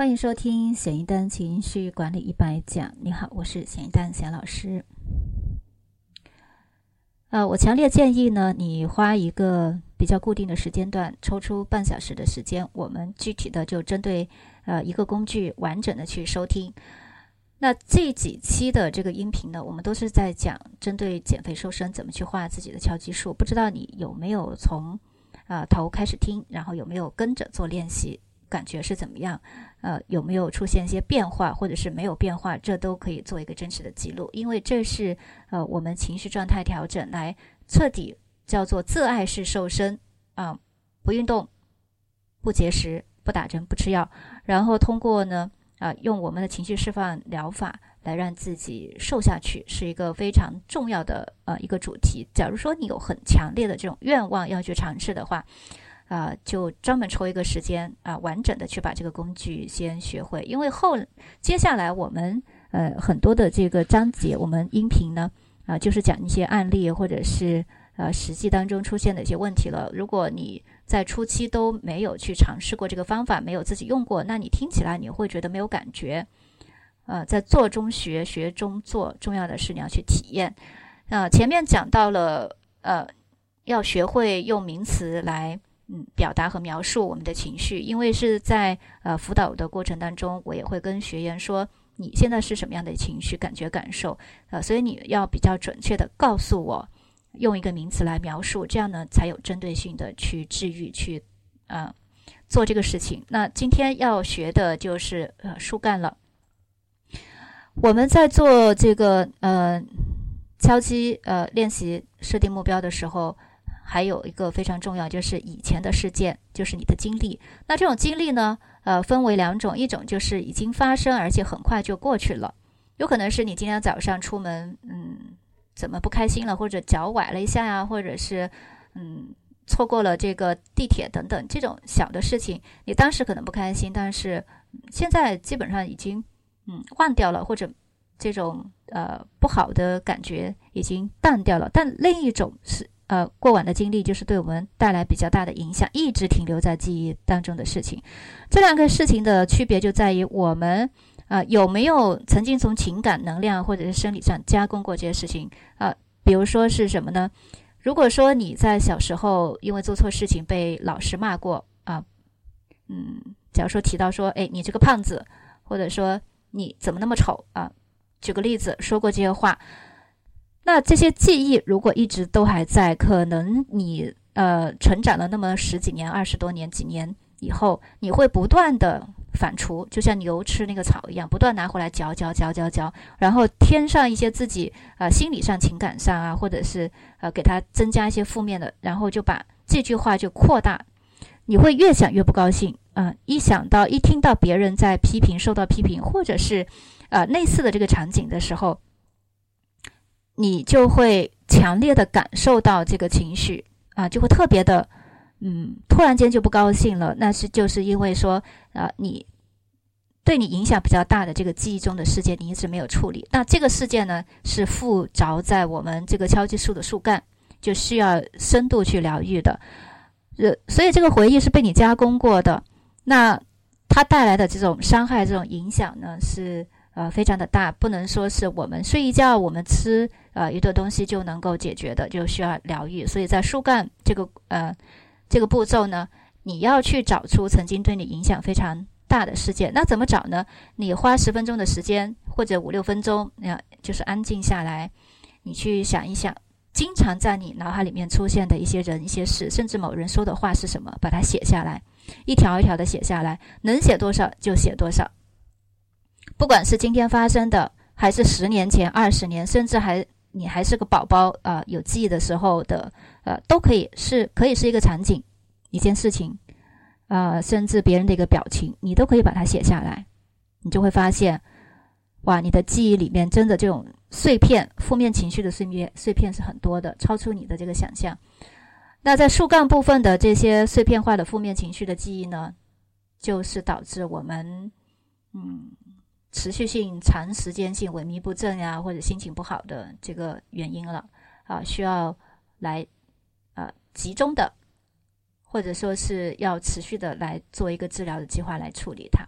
欢迎收听显一丹情绪管理一百讲。你好，我是显一丹显老师。呃，我强烈建议呢，你花一个比较固定的时间段，抽出半小时的时间，我们具体的就针对呃一个工具完整的去收听。那这几期的这个音频呢，我们都是在讲针对减肥瘦身怎么去画自己的敲击术。不知道你有没有从啊头开始听，然后有没有跟着做练习？感觉是怎么样？呃，有没有出现一些变化，或者是没有变化？这都可以做一个真实的记录，因为这是呃我们情绪状态调整来彻底叫做自爱式瘦身啊，不运动、不节食、不打针、不吃药，然后通过呢啊用我们的情绪释放疗法来让自己瘦下去，是一个非常重要的呃一个主题。假如说你有很强烈的这种愿望要去尝试的话。啊，就专门抽一个时间啊，完整的去把这个工具先学会。因为后接下来我们呃很多的这个章节，我们音频呢啊，就是讲一些案例或者是呃实际当中出现的一些问题了。如果你在初期都没有去尝试过这个方法，没有自己用过，那你听起来你会觉得没有感觉。呃，在做中学，学中做，重要的是你要去体验。啊，前面讲到了呃，要学会用名词来。嗯，表达和描述我们的情绪，因为是在呃辅导的过程当中，我也会跟学员说你现在是什么样的情绪感觉感受，呃，所以你要比较准确的告诉我，用一个名词来描述，这样呢才有针对性的去治愈，去啊做这个事情。那今天要学的就是呃树干了。我们在做这个呃敲击呃练习设定目标的时候。还有一个非常重要，就是以前的事件，就是你的经历。那这种经历呢，呃，分为两种，一种就是已经发生，而且很快就过去了。有可能是你今天早上出门，嗯，怎么不开心了，或者脚崴了一下呀，或者是嗯错过了这个地铁等等这种小的事情，你当时可能不开心，但是现在基本上已经嗯忘掉了，或者这种呃不好的感觉已经淡掉了。但另一种是。呃，过往的经历就是对我们带来比较大的影响，一直停留在记忆当中的事情。这两个事情的区别就在于我们啊有没有曾经从情感、能量或者是生理上加工过这些事情啊？比如说是什么呢？如果说你在小时候因为做错事情被老师骂过啊，嗯，假如说提到说，哎，你这个胖子，或者说你怎么那么丑啊？举个例子，说过这些话。那这些记忆如果一直都还在，可能你呃成长了那么十几年、二十多年、几年以后，你会不断的反刍，就像牛吃那个草一样，不断拿回来嚼嚼嚼嚼嚼，然后添上一些自己啊心理上、情感上啊，或者是呃给它增加一些负面的，然后就把这句话就扩大，你会越想越不高兴啊！一想到一听到别人在批评、受到批评，或者是呃类似的这个场景的时候。你就会强烈的感受到这个情绪啊，就会特别的，嗯，突然间就不高兴了。那是就是因为说，啊，你对你影响比较大的这个记忆中的事件，你一直没有处理。那这个事件呢，是附着在我们这个敲击树的树干，就需要深度去疗愈的。呃，所以这个回忆是被你加工过的，那它带来的这种伤害、这种影响呢，是。呃，非常的大，不能说是我们睡一觉，我们吃呃一顿东西就能够解决的，就需要疗愈。所以在树干这个呃这个步骤呢，你要去找出曾经对你影响非常大的事件。那怎么找呢？你花十分钟的时间或者五六分钟，那就是安静下来，你去想一想，经常在你脑海里面出现的一些人、一些事，甚至某人说的话是什么，把它写下来，一条一条的写下来，能写多少就写多少。不管是今天发生的，还是十年前、二十年，甚至还你还是个宝宝啊，有记忆的时候的，呃，都可以是可以是一个场景、一件事情，啊，甚至别人的一个表情，你都可以把它写下来，你就会发现，哇，你的记忆里面真的这种碎片、负面情绪的碎片碎片是很多的，超出你的这个想象。那在树干部分的这些碎片化的负面情绪的记忆呢，就是导致我们，嗯。持续性、长时间性萎靡不振呀，或者心情不好的这个原因了啊，需要来啊集中的，或者说是要持续的来做一个治疗的计划来处理它。